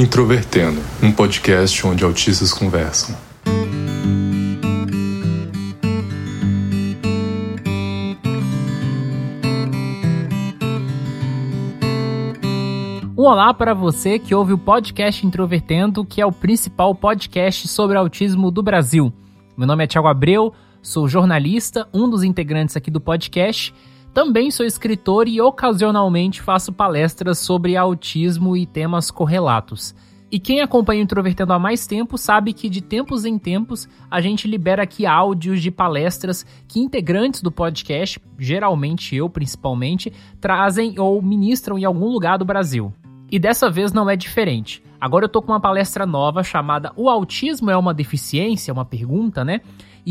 Introvertendo, um podcast onde autistas conversam. Um olá para você que ouve o podcast Introvertendo, que é o principal podcast sobre autismo do Brasil. Meu nome é Thiago Abreu, sou jornalista, um dos integrantes aqui do podcast também sou escritor e ocasionalmente faço palestras sobre autismo e temas correlatos. E quem acompanha o Introvertendo há mais tempo sabe que de tempos em tempos a gente libera aqui áudios de palestras que integrantes do podcast, geralmente eu principalmente, trazem ou ministram em algum lugar do Brasil. E dessa vez não é diferente. Agora eu tô com uma palestra nova chamada O Autismo é uma Deficiência? Uma pergunta, né?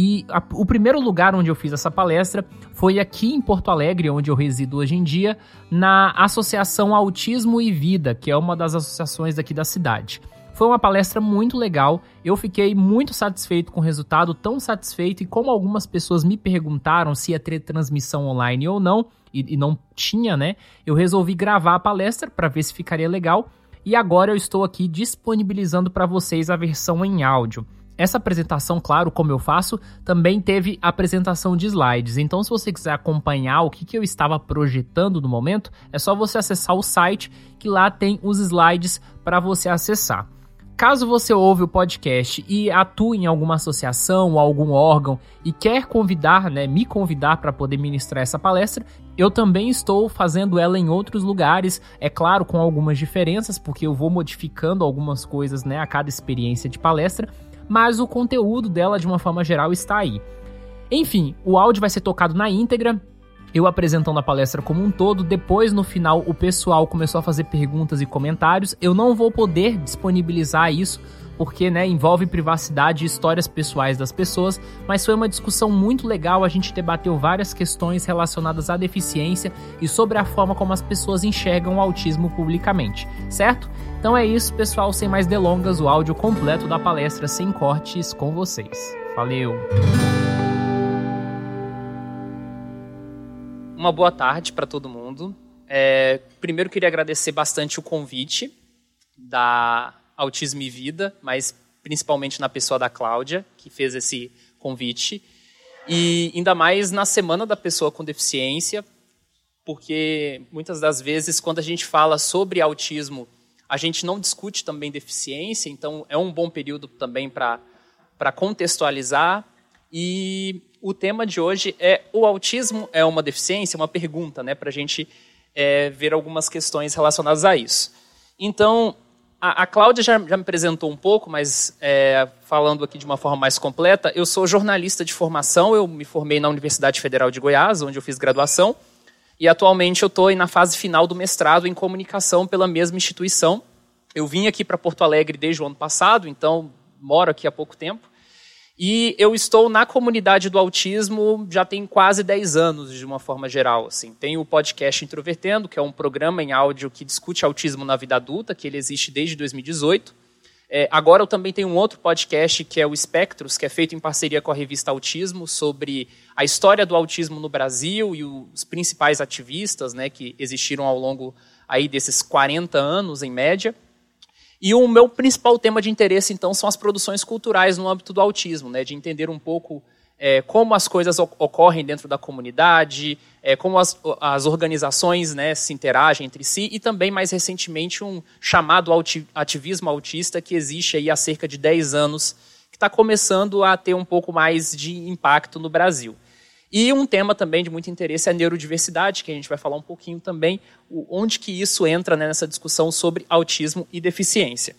E a, o primeiro lugar onde eu fiz essa palestra foi aqui em Porto Alegre, onde eu resido hoje em dia, na Associação Autismo e Vida, que é uma das associações daqui da cidade. Foi uma palestra muito legal, eu fiquei muito satisfeito com o resultado, tão satisfeito, e como algumas pessoas me perguntaram se ia ter transmissão online ou não, e, e não tinha, né? Eu resolvi gravar a palestra para ver se ficaria legal, e agora eu estou aqui disponibilizando para vocês a versão em áudio. Essa apresentação, claro, como eu faço, também teve apresentação de slides. Então, se você quiser acompanhar o que, que eu estava projetando no momento, é só você acessar o site, que lá tem os slides para você acessar. Caso você ouve o podcast e atue em alguma associação ou algum órgão e quer convidar, né, me convidar para poder ministrar essa palestra, eu também estou fazendo ela em outros lugares, é claro, com algumas diferenças, porque eu vou modificando algumas coisas, né, a cada experiência de palestra mas o conteúdo dela, de uma forma geral, está aí. Enfim, o áudio vai ser tocado na íntegra, eu apresentando a palestra como um todo, depois no final o pessoal começou a fazer perguntas e comentários. Eu não vou poder disponibilizar isso porque né, envolve privacidade e histórias pessoais das pessoas, mas foi uma discussão muito legal. A gente debateu várias questões relacionadas à deficiência e sobre a forma como as pessoas enxergam o autismo publicamente, certo? Então é isso, pessoal. Sem mais delongas, o áudio completo da palestra sem cortes com vocês. Valeu! Uma boa tarde para todo mundo. É, primeiro queria agradecer bastante o convite da Autismo e Vida, mas principalmente na pessoa da Cláudia, que fez esse convite. E ainda mais na Semana da Pessoa com Deficiência, porque muitas das vezes, quando a gente fala sobre autismo, a gente não discute também deficiência, então é um bom período também para contextualizar. E o tema de hoje é: o autismo é uma deficiência? Uma pergunta, né, para a gente é, ver algumas questões relacionadas a isso. Então, a, a Cláudia já, já, me apresentou um pouco, mas é, falando aqui de uma forma mais completa, eu sou jornalista de formação, eu me formei na Universidade Federal de Goiás, onde eu fiz graduação, e atualmente eu estou na fase final do mestrado em comunicação pela mesma instituição. Eu vim aqui para Porto Alegre desde o ano passado, então moro aqui há pouco tempo. E eu estou na comunidade do autismo já tem quase 10 anos, de uma forma geral. Assim. Tem o podcast Introvertendo, que é um programa em áudio que discute autismo na vida adulta, que ele existe desde 2018. É, agora eu também tenho um outro podcast, que é o Espectros, que é feito em parceria com a revista Autismo, sobre a história do autismo no Brasil e os principais ativistas né, que existiram ao longo aí desses 40 anos, em média. E o meu principal tema de interesse, então, são as produções culturais no âmbito do autismo, né, de entender um pouco é, como as coisas ocorrem dentro da comunidade, é, como as, as organizações né, se interagem entre si, e também, mais recentemente, um chamado ativismo autista que existe aí há cerca de 10 anos, que está começando a ter um pouco mais de impacto no Brasil. E um tema também de muito interesse é a neurodiversidade, que a gente vai falar um pouquinho também, onde que isso entra né, nessa discussão sobre autismo e deficiência.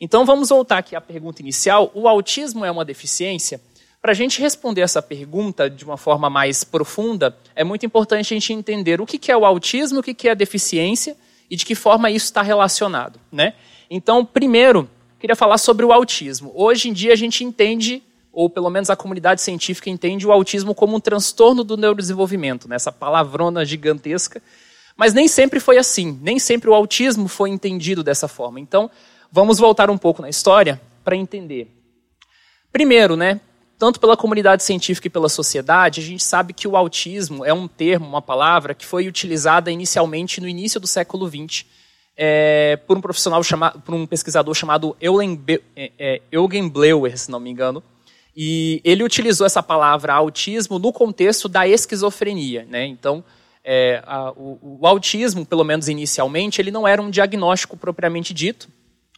Então vamos voltar aqui à pergunta inicial. O autismo é uma deficiência? Para a gente responder essa pergunta de uma forma mais profunda, é muito importante a gente entender o que é o autismo, o que é a deficiência e de que forma isso está relacionado. Né? Então, primeiro, queria falar sobre o autismo. Hoje em dia a gente entende ou pelo menos a comunidade científica entende o autismo como um transtorno do neurodesenvolvimento, né? essa palavrona gigantesca. Mas nem sempre foi assim, nem sempre o autismo foi entendido dessa forma. Então, vamos voltar um pouco na história para entender. Primeiro, né, tanto pela comunidade científica e pela sociedade, a gente sabe que o autismo é um termo, uma palavra que foi utilizada inicialmente no início do século XX é, por um profissional chamado, por um pesquisador chamado é, é, Eugen Bleuer, se não me engano. E ele utilizou essa palavra autismo no contexto da esquizofrenia. Né? Então, é, a, o, o, autismo, pelo menos inicialmente, ele não era um diagnóstico propriamente dito.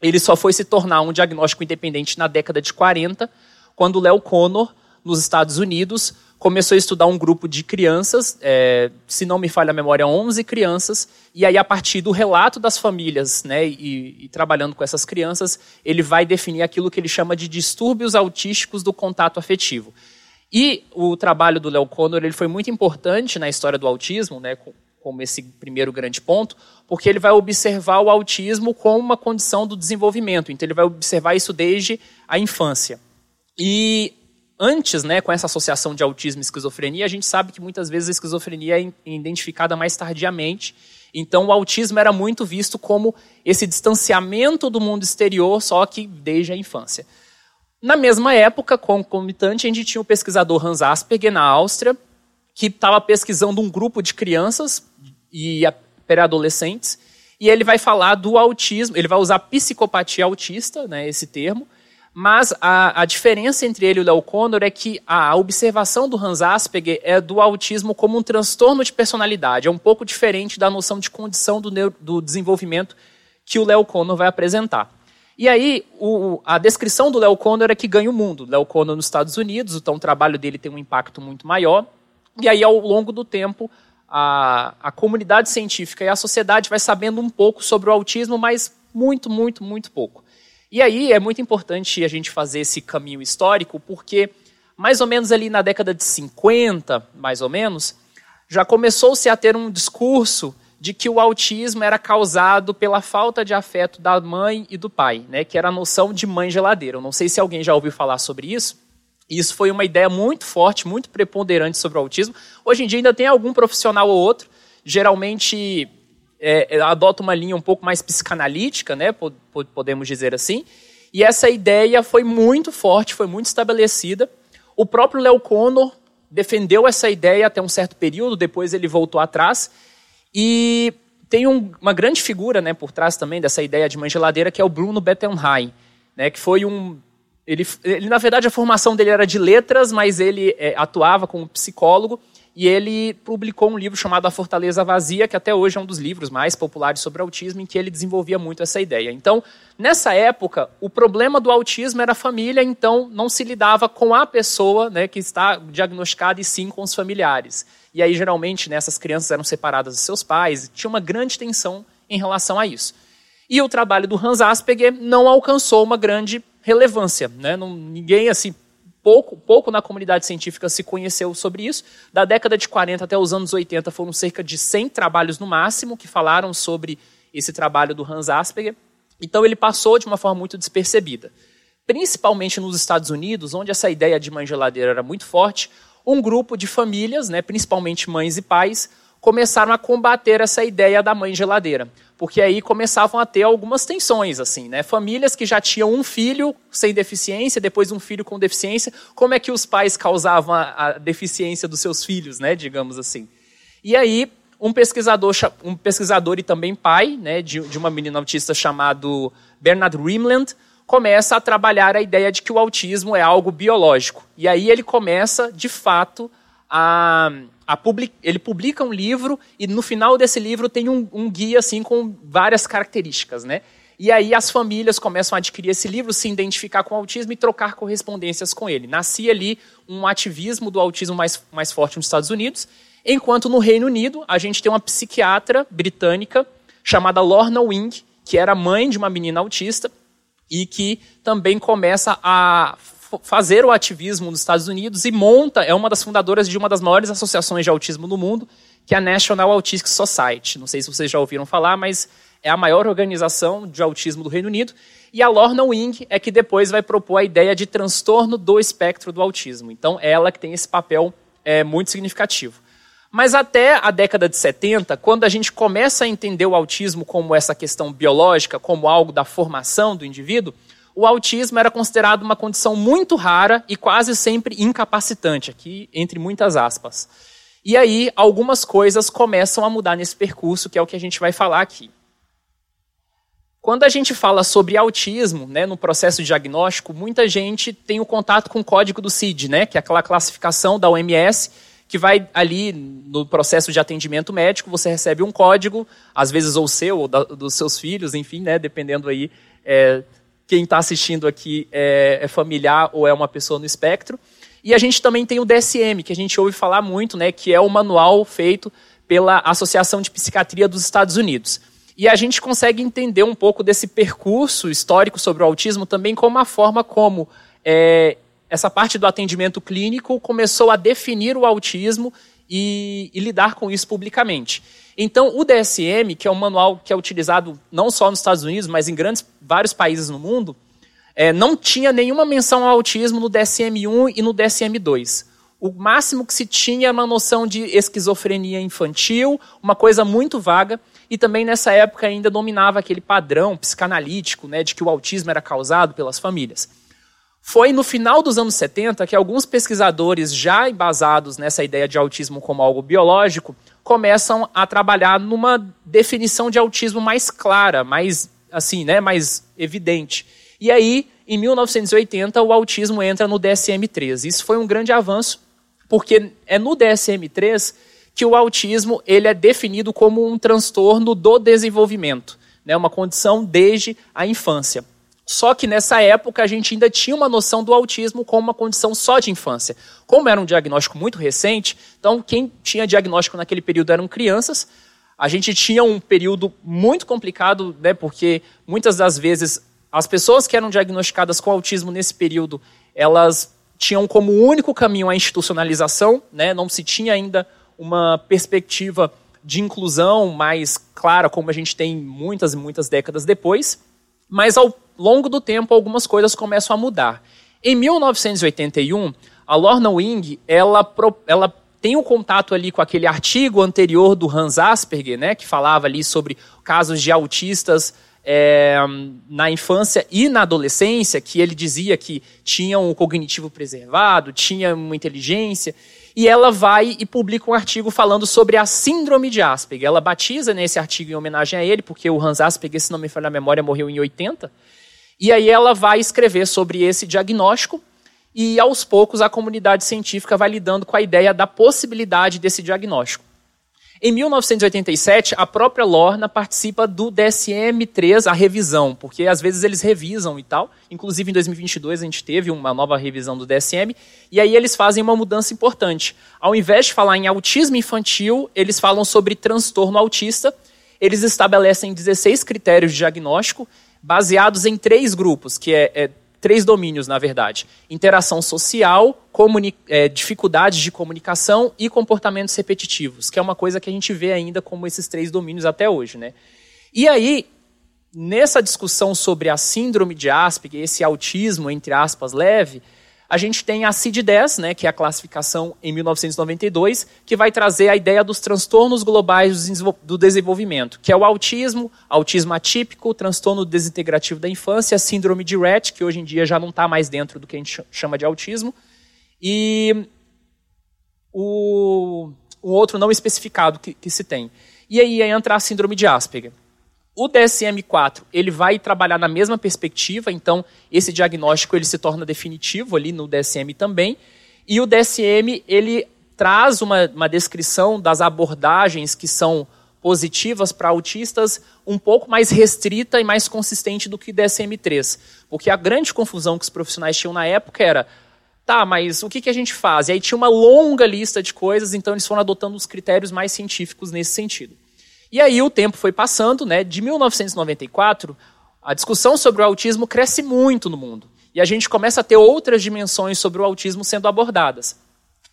Ele só foi se tornar um diagnóstico independente na década de 40, quando Léo Connor, nos Estados Unidos, começou a estudar um grupo de crianças, é, se não me falha a memória, 11 crianças, e aí a partir do relato das famílias, né, e, e, trabalhando com essas crianças, ele vai definir aquilo que ele chama de distúrbios autísticos do contato afetivo. E o trabalho do Léo Connor ele foi muito importante na história do autismo, né, como esse primeiro grande ponto, porque ele vai observar o autismo como uma condição do desenvolvimento. Então ele vai observar isso desde a infância. E antes, né, com essa associação de autismo e esquizofrenia, a gente sabe que muitas vezes a esquizofrenia é identificada mais tardiamente. Então, o autismo era muito visto como esse distanciamento do mundo exterior, só que desde a infância. Na mesma época, concomitante, a gente tinha o pesquisador Hans Asperger, na Áustria, que estava pesquisando um grupo de crianças e pré-adolescentes, e ele vai falar do autismo, ele vai usar psicopatia autista, né, esse termo, mas a, a, diferença entre ele e o Léo Connor é que a observação do Hans Asperger é do autismo como um transtorno de personalidade. É um pouco diferente da noção de condição do, neuro, do desenvolvimento que o Léo Connor vai apresentar. E aí, o, a descrição do Léo Connor é que ganha o mundo. Léo Connor nos Estados Unidos, então o trabalho dele tem um impacto muito maior. E aí, ao longo do tempo, a, a comunidade científica e a sociedade vai sabendo um pouco sobre o autismo, mas muito, muito, muito pouco. E aí é muito importante a gente fazer esse caminho histórico, porque mais ou menos ali na década de 50, mais ou menos, já começou-se a ter um discurso de que o autismo era causado pela falta de afeto da mãe e do pai, né, que era a noção de mãe geladeira. Eu não sei se alguém já ouviu falar sobre isso. Isso foi uma ideia muito forte, muito preponderante sobre o autismo. Hoje em dia ainda tem algum profissional ou outro, geralmente é, é, adota uma linha um pouco mais psicanalítica, né, podemos dizer assim. E essa ideia foi muito forte, foi muito estabelecida. O próprio Léo Connor defendeu essa ideia até um certo período, depois ele voltou atrás. E tem um, uma grande figura né, por trás também dessa ideia de mãe geladeira, que é o Bruno Bettelheim, né, que foi um... Ele, ele, na verdade, a formação dele era de letras, mas ele é, atuava como psicólogo e ele publicou um livro chamado A Fortaleza Vazia, que até hoje é um dos livros mais populares sobre autismo, em que ele desenvolvia muito essa ideia. Então, nessa época, o problema do autismo era a família, então não se lidava com a pessoa né, que está diagnosticada, e sim com os familiares. E aí, geralmente, né, essas crianças eram separadas de seus pais, tinha uma grande tensão em relação a isso. E o trabalho do Hans Asperger não alcançou uma grande relevância. Né? Não, ninguém assim pouco, pouco na comunidade científica se conheceu sobre isso. Da década de 40 até os anos 80 foram cerca de 100 trabalhos no máximo que falaram sobre esse trabalho do Hans Asperger. Então ele passou de uma forma muito despercebida. Principalmente nos Estados Unidos, onde essa ideia de mãe geladeira era muito forte, um grupo de famílias, né, principalmente mães e pais, começaram a combater essa ideia da mãe geladeira porque aí começavam a ter algumas tensões, assim, né? Famílias que já tinham um filho sem deficiência, depois um filho com deficiência, como é que os pais causavam a, a deficiência dos seus filhos, né? Digamos assim. E aí um pesquisador, um pesquisador e também pai, né, de, de uma menina autista chamado Bernard Rimland, começa a trabalhar a ideia de que o autismo é algo biológico. E aí ele começa, de fato, a public, ele publica um livro e no final desse livro tem um, um, guia assim com várias características, né? E aí as famílias começam a adquirir esse livro, se identificar com o autismo e trocar correspondências com ele. Nascia ali um ativismo do autismo mais, mais forte nos Estados Unidos, enquanto no Reino Unido a gente tem uma psiquiatra britânica chamada Lorna Wing, que era mãe de uma menina autista e que também começa a fazer o ativismo nos Estados Unidos e monta, é uma das fundadoras de uma das maiores associações de autismo no mundo, que é a National Autistic Society. Não sei se vocês já ouviram falar, mas é a maior organização de autismo do Reino Unido. E a Lorna Wing é que depois vai propor a ideia de transtorno do espectro do autismo. Então, é ela que tem esse papel é, muito significativo. Mas até a década de 70, quando a gente começa a entender o autismo como essa questão biológica, como algo da formação do indivíduo, o autismo era considerado uma condição muito rara e quase sempre incapacitante, aqui entre muitas aspas. E aí, algumas coisas começam a mudar nesse percurso, que é o que a gente vai falar aqui. Quando a gente fala sobre autismo, né, no processo diagnóstico, muita gente tem o contato com o código do CID, né, que é aquela classificação da OMS, que vai ali no processo de atendimento médico, você recebe um código, às vezes ou seu, ou da, dos seus filhos, enfim, né, dependendo aí é, quem está assistindo aqui é, é, familiar ou é uma pessoa no espectro. E a gente também tem o DSM, que a gente ouve falar muito, né, que é o manual feito pela Associação de Psiquiatria dos Estados Unidos. E a gente consegue entender um pouco desse percurso histórico sobre o autismo também como a forma como é, essa parte do atendimento clínico começou a definir o autismo e, e, lidar com isso publicamente. Então, o DSM, que é um manual que é utilizado não só nos Estados Unidos, mas em grandes, vários países no mundo, é, não tinha nenhuma menção ao autismo no DSM-1 e no DSM-2. O máximo que se tinha era uma noção de esquizofrenia infantil, uma coisa muito vaga, e também nessa época ainda dominava aquele padrão psicanalítico né, de que o autismo era causado pelas famílias. Foi no final dos anos 70 que alguns pesquisadores, já embasados nessa ideia de autismo como algo biológico, começam a trabalhar numa definição de autismo mais clara, mais assim, né, mais evidente. E aí, em 1980, o autismo entra no DSM-3. Isso foi um grande avanço, porque é no DSM-3 que o autismo ele é definido como um transtorno do desenvolvimento, né, uma condição desde a infância. Só que nessa época a gente ainda tinha uma noção do autismo como uma condição só de infância. Como era um diagnóstico muito recente, então quem tinha diagnóstico naquele período eram crianças. A gente tinha um período muito complicado, né, porque muitas das vezes as pessoas que eram diagnosticadas com autismo nesse período, elas tinham como único caminho a institucionalização, né, não se tinha ainda uma perspectiva de inclusão mais clara, como a gente tem muitas e muitas décadas depois. Mas ao longo do tempo, algumas coisas começam a mudar. Em 1981, a Lorna Wing, ela, ela tem um contato ali com aquele artigo anterior do Hans Asperger, né, que falava ali sobre casos de autistas é, na infância e na adolescência, que ele dizia que tinham o cognitivo preservado, tinha uma inteligência, e ela vai e publica um artigo falando sobre a síndrome de Asperger. Ela batiza nesse artigo em homenagem a ele, porque o Hans Asperger, se não me falha a memória, morreu em 80, e aí ela vai escrever sobre esse diagnóstico e aos poucos a comunidade científica vai lidando com a ideia da possibilidade desse diagnóstico. Em 1987, a própria Lorna participa do DSM-3, a revisão, porque às vezes eles revisam e tal. Inclusive em 2022 a gente teve uma nova revisão do DSM, e aí eles fazem uma mudança importante. Ao invés de falar em autismo infantil, eles falam sobre transtorno autista. Eles estabelecem 16 critérios de diagnóstico baseados em três grupos, que é, é três domínios, na verdade: interação social, é, dificuldades de comunicação e comportamentos repetitivos, que é uma coisa que a gente vê ainda como esses três domínios até hoje. Né? E aí, nessa discussão sobre a síndrome de Asperger, esse autismo, entre aspas, leve, a gente tem a CID-10, né, que é a classificação em 1992, que vai trazer a ideia dos transtornos globais do desenvolvimento, que é o autismo, autismo atípico, transtorno desintegrativo da infância, síndrome de Rett, que hoje em dia já não está mais dentro do que a gente chama de autismo, e o, o outro não especificado que, que se tem. E aí entra a síndrome de Asperger. O DSM-4 ele vai trabalhar na mesma perspectiva, então esse diagnóstico ele se torna definitivo ali no DSM também. E o DSM ele traz uma, uma descrição das abordagens que são positivas para autistas um pouco mais restrita e mais consistente do que o DSM-3. Porque a grande confusão que os profissionais tinham na época era tá, mas o que, que a gente faz? E aí tinha uma longa lista de coisas, então eles foram adotando os critérios mais científicos nesse sentido. E aí o tempo foi passando, né? De 1994, a discussão sobre o autismo cresce muito no mundo. E a gente começa a ter outras dimensões sobre o autismo sendo abordadas.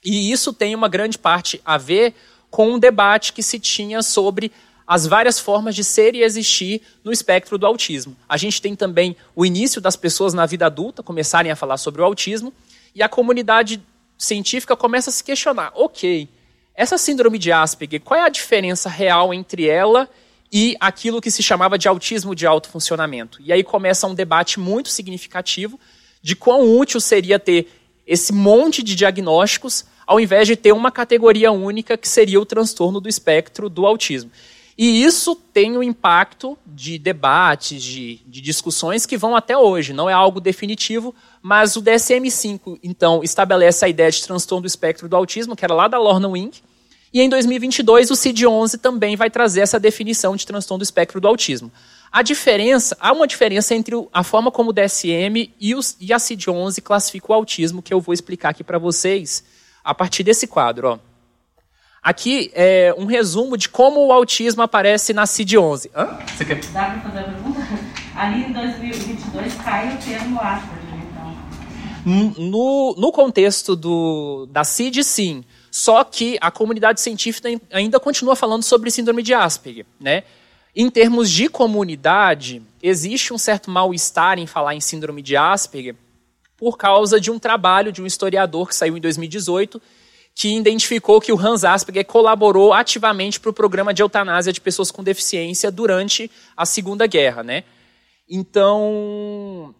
E isso tem uma grande parte a ver com um debate que se tinha sobre as várias formas de ser e existir no espectro do autismo. A gente tem também o início das pessoas na vida adulta começarem a falar sobre o autismo, e a comunidade científica começa a se questionar: ok, essa síndrome de Asperger, qual é a diferença real entre ela e aquilo que se chamava de autismo de alto funcionamento? E aí começa um debate muito significativo de quão útil seria ter esse monte de diagnósticos ao invés de ter uma categoria única que seria o transtorno do espectro do autismo. E isso tem um impacto de debates, de, de, discussões que vão até hoje. Não é algo definitivo, mas o DSM-5, então, estabelece a ideia de transtorno do espectro do autismo, que era lá da Lorna Wing. E em 2022, o CID-11 também vai trazer essa definição de transtorno do espectro do autismo. A diferença, há uma diferença entre a forma como o DSM e, os, e a CID-11 classifica o autismo, que eu vou explicar aqui para vocês a partir desse quadro. Ó. Aqui é um resumo de como o autismo aparece na CID-11. Você quer... Dá para fazer a pergunta? Ali em 2022 cai o termo Asperger, então. No, no contexto do, da CID, sim. Só que a comunidade científica ainda continua falando sobre síndrome de Asperger. Né? Em termos de comunidade, existe um certo mal-estar em falar em síndrome de Asperger por causa de um trabalho de um historiador que saiu em 2018 que identificou que o Hans Asperger colaborou ativamente para o programa de eutanásia de pessoas com deficiência durante a Segunda Guerra, né? Então,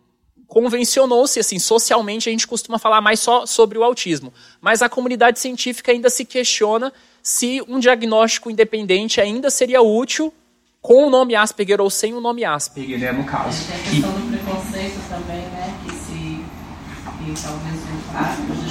convencionou-se, assim, socialmente a gente costuma falar mais só sobre o autismo, mas a comunidade científica ainda se questiona se um diagnóstico independente ainda seria útil com o nome Asperger ou sem o nome Asperger, né, no caso. Tem a questão do preconceito também, né, que se que talvez o vem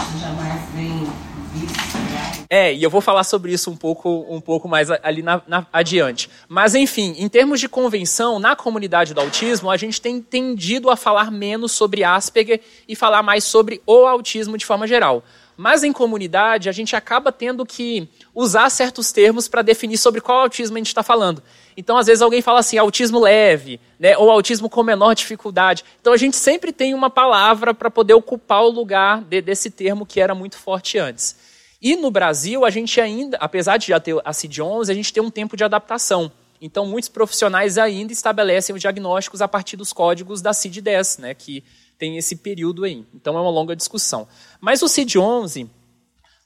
é, e eu vou falar sobre isso um pouco, um pouco mais ali na, na, adiante. Mas, enfim, em termos de convenção, na comunidade do autismo, a gente tem tendido a falar menos sobre Asperger e falar mais sobre o autismo de forma geral. Mas em comunidade, a gente acaba tendo que usar certos termos para definir sobre qual autismo a gente está falando. Então, às vezes, alguém fala assim, autismo leve, né, ou autismo com menor dificuldade. Então, a gente sempre tem uma palavra para poder ocupar o lugar de, desse termo que era muito forte antes. E no Brasil, a gente ainda, apesar de já ter a CID-11, a gente tem um tempo de adaptação. Então, muitos profissionais ainda estabelecem os diagnósticos a partir dos códigos da CID-10, né, que tem esse período aí. Então, é uma longa discussão. Mas o CID-11,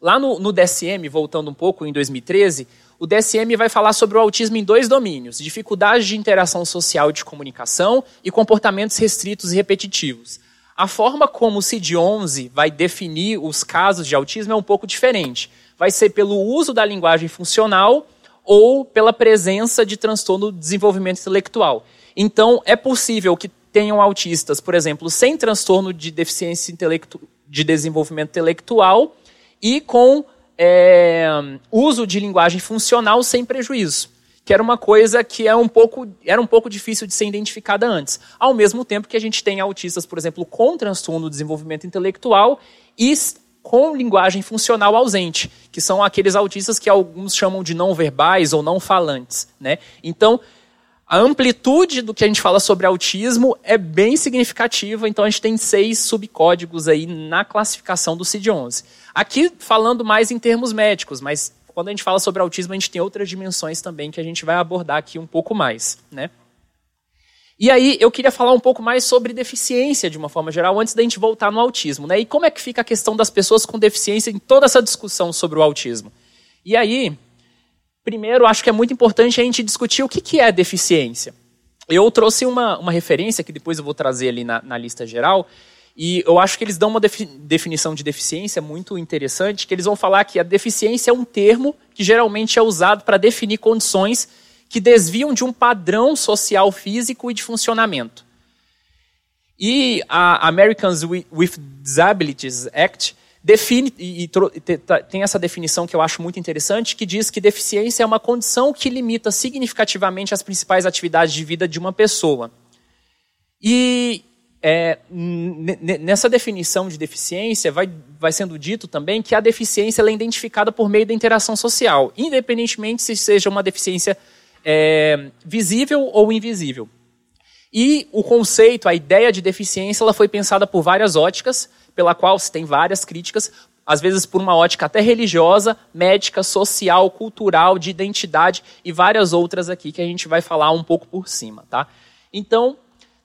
lá no, no DSM, voltando um pouco, em 2013, o DSM vai falar sobre o autismo em dois domínios: dificuldade de interação social e de comunicação e comportamentos restritos e repetitivos. A forma como o CID-11 vai definir os casos de autismo é um pouco diferente. Vai ser pelo uso da linguagem funcional ou pela presença de transtorno do desenvolvimento intelectual. Então, é possível que tenham autistas, por exemplo, sem transtorno de deficiência de desenvolvimento intelectual e com é, uso de linguagem funcional sem prejuízo que era uma coisa que é um pouco, era um pouco difícil de ser identificada antes. Ao mesmo tempo que a gente tem autistas, por exemplo, com transtorno do desenvolvimento intelectual e com linguagem funcional ausente, que são aqueles autistas que alguns chamam de não verbais ou não falantes. Né? Então, a amplitude do que a gente fala sobre autismo é bem significativa, então a gente tem seis subcódigos aí na classificação do CID-11. Aqui falando mais em termos médicos, mas quando a gente fala sobre autismo, a gente tem outras dimensões também que a gente vai abordar aqui um pouco mais, né? E aí, eu queria falar um pouco mais sobre deficiência de uma forma geral, antes da gente voltar no autismo, né? E como é que fica a questão das pessoas com deficiência em toda essa discussão sobre o autismo? E aí, primeiro, acho que é muito importante a gente discutir o que, que é deficiência. Eu trouxe uma, uma referência que depois eu vou trazer ali na, na lista geral, e eu acho que eles dão uma definição de deficiência muito interessante, que eles vão falar que a deficiência é um termo que geralmente é usado para definir condições que desviam de um padrão social físico e de funcionamento. E a Americans with Disabilities Act define e, tem essa definição que eu acho muito interessante, que diz que deficiência é uma condição que limita significativamente as principais atividades de vida de uma pessoa. E é, nessa definição de deficiência, vai, vai sendo dito também que a deficiência é identificada por meio da interação social, independentemente se seja uma deficiência é, visível ou invisível. E o conceito, a ideia de deficiência, ela foi pensada por várias óticas, pela qual se tem várias críticas, às vezes por uma ótica até religiosa, médica, social, cultural, de identidade e várias outras aqui que a gente vai falar um pouco por cima, tá? Então,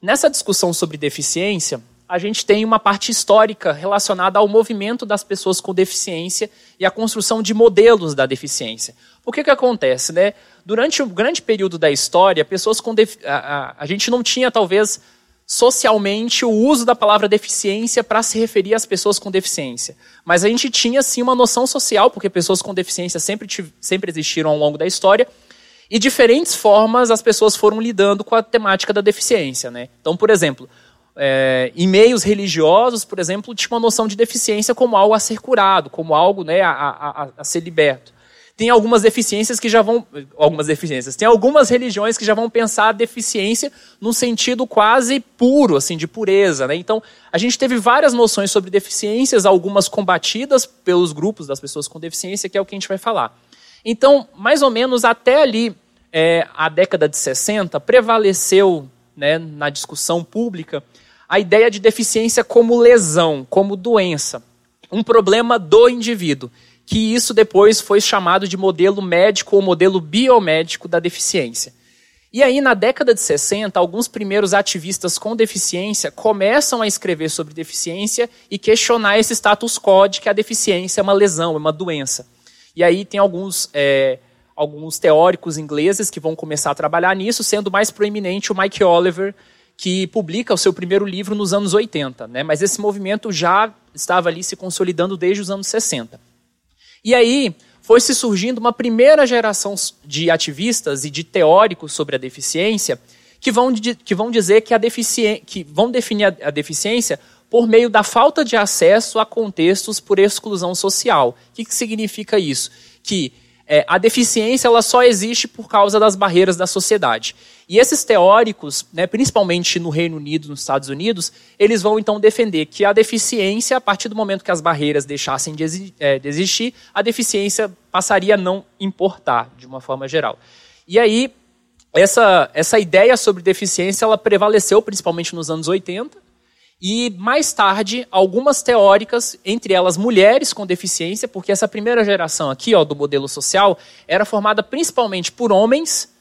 Nessa discussão sobre deficiência, a gente tem uma parte histórica relacionada ao movimento das pessoas com deficiência e à construção de modelos da deficiência. O que, que acontece? Né? Durante um grande período da história, pessoas com a, a, a gente não tinha, talvez, socialmente o uso da palavra deficiência para se referir às pessoas com deficiência. Mas a gente tinha, sim, uma noção social, porque pessoas com deficiência sempre, sempre existiram ao longo da história, E diferentes formas as pessoas foram lidando com a temática da deficiência. Né? Então, por exemplo, é, em meios religiosos, por exemplo, tinha uma noção de deficiência como algo a ser curado, como algo né, a, a, a ser liberto. Tem algumas deficiências que já vão. Algumas deficiências. Tem algumas religiões que já vão pensar a deficiência num sentido quase puro, assim, de pureza. Né? Então, a gente teve várias noções sobre deficiências, algumas combatidas pelos grupos das pessoas com deficiência, que é o que a gente vai falar. Então, mais ou menos até ali, é, a década de 60, prevaleceu né, na discussão pública a ideia de deficiência como lesão, como doença, um problema do indivíduo, que isso depois foi chamado de modelo médico ou modelo biomédico da deficiência. E aí, na década de 60, alguns primeiros ativistas com deficiência começam a escrever sobre deficiência e questionar esse status quo de que a deficiência é uma lesão, é uma doença. E aí tem alguns, é, alguns teóricos ingleses que vão começar a trabalhar nisso, sendo mais proeminente o Mike Oliver, que publica o seu primeiro livro nos anos 80, né? mas esse movimento já estava ali se consolidando desde os anos 60. E aí foi se surgindo uma primeira geração de ativistas e de teóricos sobre a deficiência que vão, que vão dizer que, a que vão definir a, a deficiência por meio da falta de acesso a contextos por exclusão social. O que, que significa isso? Que é, a deficiência ela só existe por causa das barreiras da sociedade. E esses teóricos, né, principalmente no Reino Unido, nos Estados Unidos, eles vão então defender que a deficiência, a partir do momento que as barreiras deixassem de, é, existir, a deficiência passaria a não importar, de uma forma geral. E aí, essa, essa ideia sobre deficiência, ela prevaleceu principalmente nos anos 80, e mais tarde, algumas teóricas, entre elas mulheres com deficiência, porque essa primeira geração aqui ó, do modelo social era formada principalmente por homens,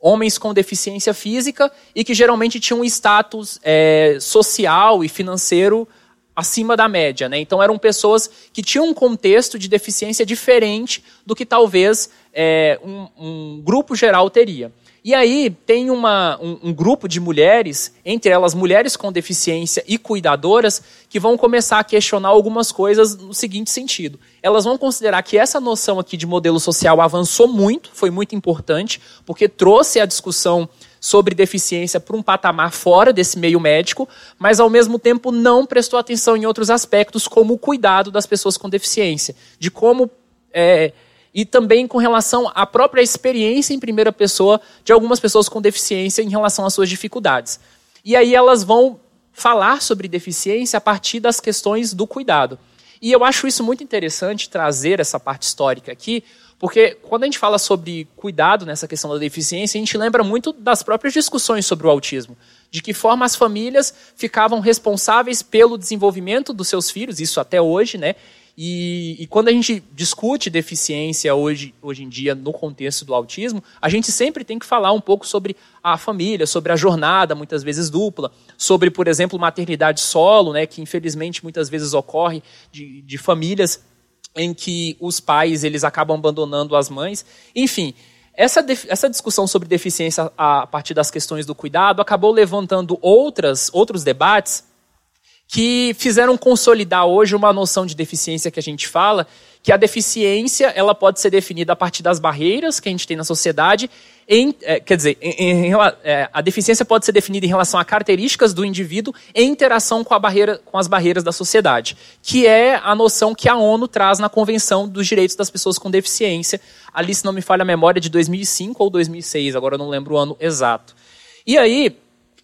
homens com deficiência física e que geralmente tinham um status é, social e financeiro acima da média. Né? Então eram pessoas que tinham um contexto de deficiência diferente do que talvez é, um, um grupo geral teria. E aí tem uma, um, um, grupo de mulheres, entre elas mulheres com deficiência e cuidadoras, que vão começar a questionar algumas coisas no seguinte sentido. Elas vão considerar que essa noção aqui de modelo social avançou muito, foi muito importante, porque trouxe a discussão sobre deficiência para um patamar fora desse meio médico, mas ao mesmo tempo não prestou atenção em outros aspectos, como o cuidado das pessoas com deficiência, de como. É, e também com relação à própria experiência em primeira pessoa de algumas pessoas com deficiência em relação às suas dificuldades. E aí elas vão falar sobre deficiência a partir das questões do cuidado. E eu acho isso muito interessante trazer essa parte histórica aqui, porque quando a gente fala sobre cuidado nessa questão da deficiência, a gente lembra muito das próprias discussões sobre o autismo. De que forma as famílias ficavam responsáveis pelo desenvolvimento dos seus filhos, isso até hoje, né? E, e, quando a gente discute deficiência hoje, hoje em dia no contexto do autismo, a gente sempre tem que falar um pouco sobre a família, sobre a jornada, muitas vezes dupla, sobre, por exemplo, maternidade solo, né, que infelizmente muitas vezes ocorre de, de famílias em que os pais eles acabam abandonando as mães. Enfim, essa, essa discussão sobre deficiência a partir das questões do cuidado acabou levantando outras, outros debates que fizeram consolidar hoje uma noção de deficiência que a gente fala, que a deficiência ela pode ser definida a partir das barreiras que a gente tem na sociedade, em, é, quer dizer, em, em, é, a deficiência pode ser definida em relação a características do indivíduo em interação com, a barreira, com as barreiras da sociedade, que é a noção que a ONU traz na Convenção dos Direitos das Pessoas com Deficiência, ali, se não me falha a memória, de 2005 ou 2006, agora eu não lembro o ano exato. E aí,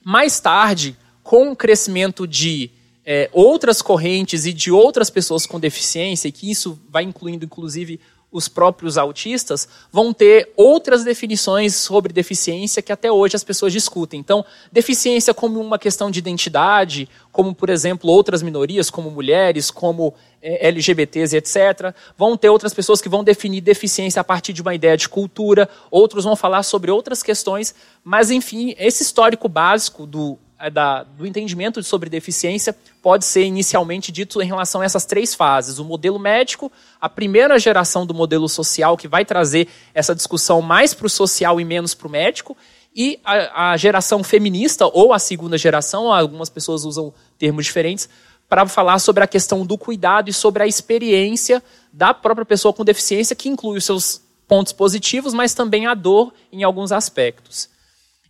mais tarde, com o crescimento de é, outras correntes e de outras pessoas com deficiência, e que isso vai incluindo inclusive os próprios autistas, vão ter outras definições sobre deficiência que até hoje as pessoas discutem. Então, deficiência como uma questão de identidade, como, por exemplo, outras minorias, como mulheres, como é, LGBTs etc. Vão ter outras pessoas que vão definir deficiência a partir de uma ideia de cultura, outros vão falar sobre outras questões, mas, enfim, esse histórico básico do da, do entendimento sobre deficiência pode ser inicialmente dito em relação a essas três fases: o modelo médico, a primeira geração do modelo social, que vai trazer essa discussão mais para o social e menos para o médico, e a, a, geração feminista, ou a segunda geração, algumas pessoas usam termos diferentes, para falar sobre a questão do cuidado e sobre a experiência da própria pessoa com deficiência, que inclui os seus pontos positivos, mas também a dor em alguns aspectos.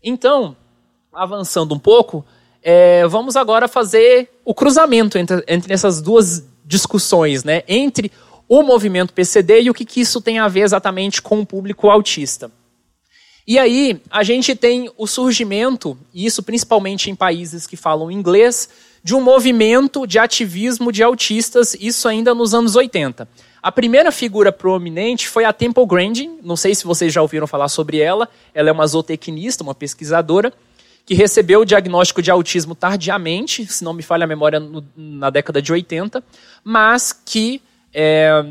Então, avançando um pouco, é, vamos agora fazer o cruzamento entre, entre, essas duas discussões, né? Entre o movimento PCD e o que, que isso tem a ver exatamente com o público autista. E aí, a gente tem o surgimento, e isso principalmente em países que falam inglês, de um movimento de ativismo de autistas, isso ainda nos anos 80. A primeira figura proeminente foi a Temple Grandin, não sei se vocês já ouviram falar sobre ela, ela é uma zootecnista, uma pesquisadora, que recebeu o diagnóstico de autismo tardiamente, se não me falha a memória, no, na década de 80, mas que é,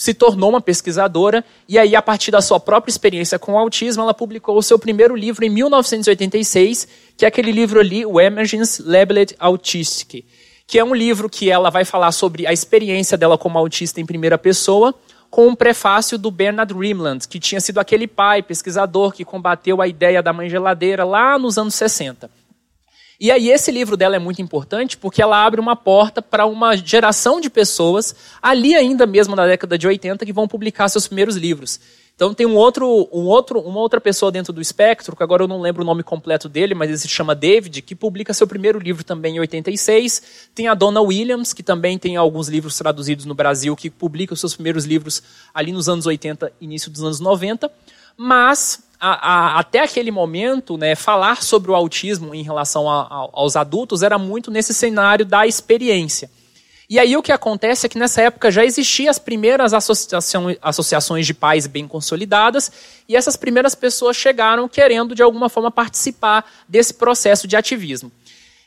se tornou uma pesquisadora e aí, a partir da sua própria experiência com o autismo, ela publicou o seu primeiro livro em 1986, que é aquele livro ali, o Emergence Labeled Autistic, que é um livro que ela vai falar sobre a experiência dela como autista em primeira pessoa, com um prefácio do Bernard Rimland, que tinha sido aquele pai pesquisador que combateu a ideia da mãe geladeira lá nos anos 60. E aí esse livro dela é muito importante porque ela abre uma porta para uma geração de pessoas, ali ainda mesmo na década de 80, que vão publicar seus primeiros livros. Então tem um outro, um outro, uma outra pessoa dentro do espectro, que agora eu não lembro o nome completo dele, mas ele se chama David, que publica seu primeiro livro também em 86. Tem a Donna Williams, que também tem alguns livros traduzidos no Brasil, que publica os seus primeiros livros ali nos anos 80, início dos anos 90. Mas a, a, até aquele momento, né, falar sobre o autismo em relação a, aos adultos era muito nesse cenário da experiência. E aí o que acontece é que nessa época já existiam as primeiras associações, de pais bem consolidadas, e essas primeiras pessoas chegaram querendo de alguma forma participar desse processo de ativismo.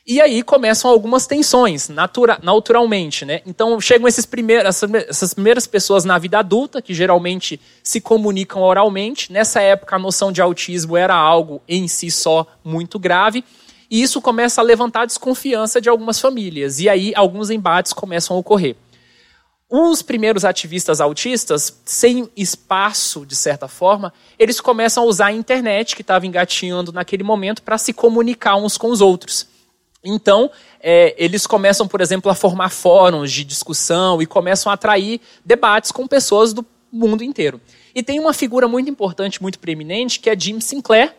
E aí começam algumas tensões, natura, naturalmente. Né? Então chegam esses primeiros, essas primeiras pessoas na vida adulta, que geralmente se comunicam oralmente. Nessa época, a noção de autismo era algo em si só muito grave. E isso começa a levantar a desconfiança de algumas famílias. E aí alguns embates começam a ocorrer. Os primeiros ativistas autistas, sem espaço, de certa forma, eles começam a usar a internet, que estava engatinhando naquele momento, para se comunicar uns com os outros. Então, é, eles começam, por exemplo, a formar fóruns de discussão e começam a atrair debates com pessoas do mundo inteiro. E tem uma figura muito importante, muito preeminente, que é Jim Sinclair,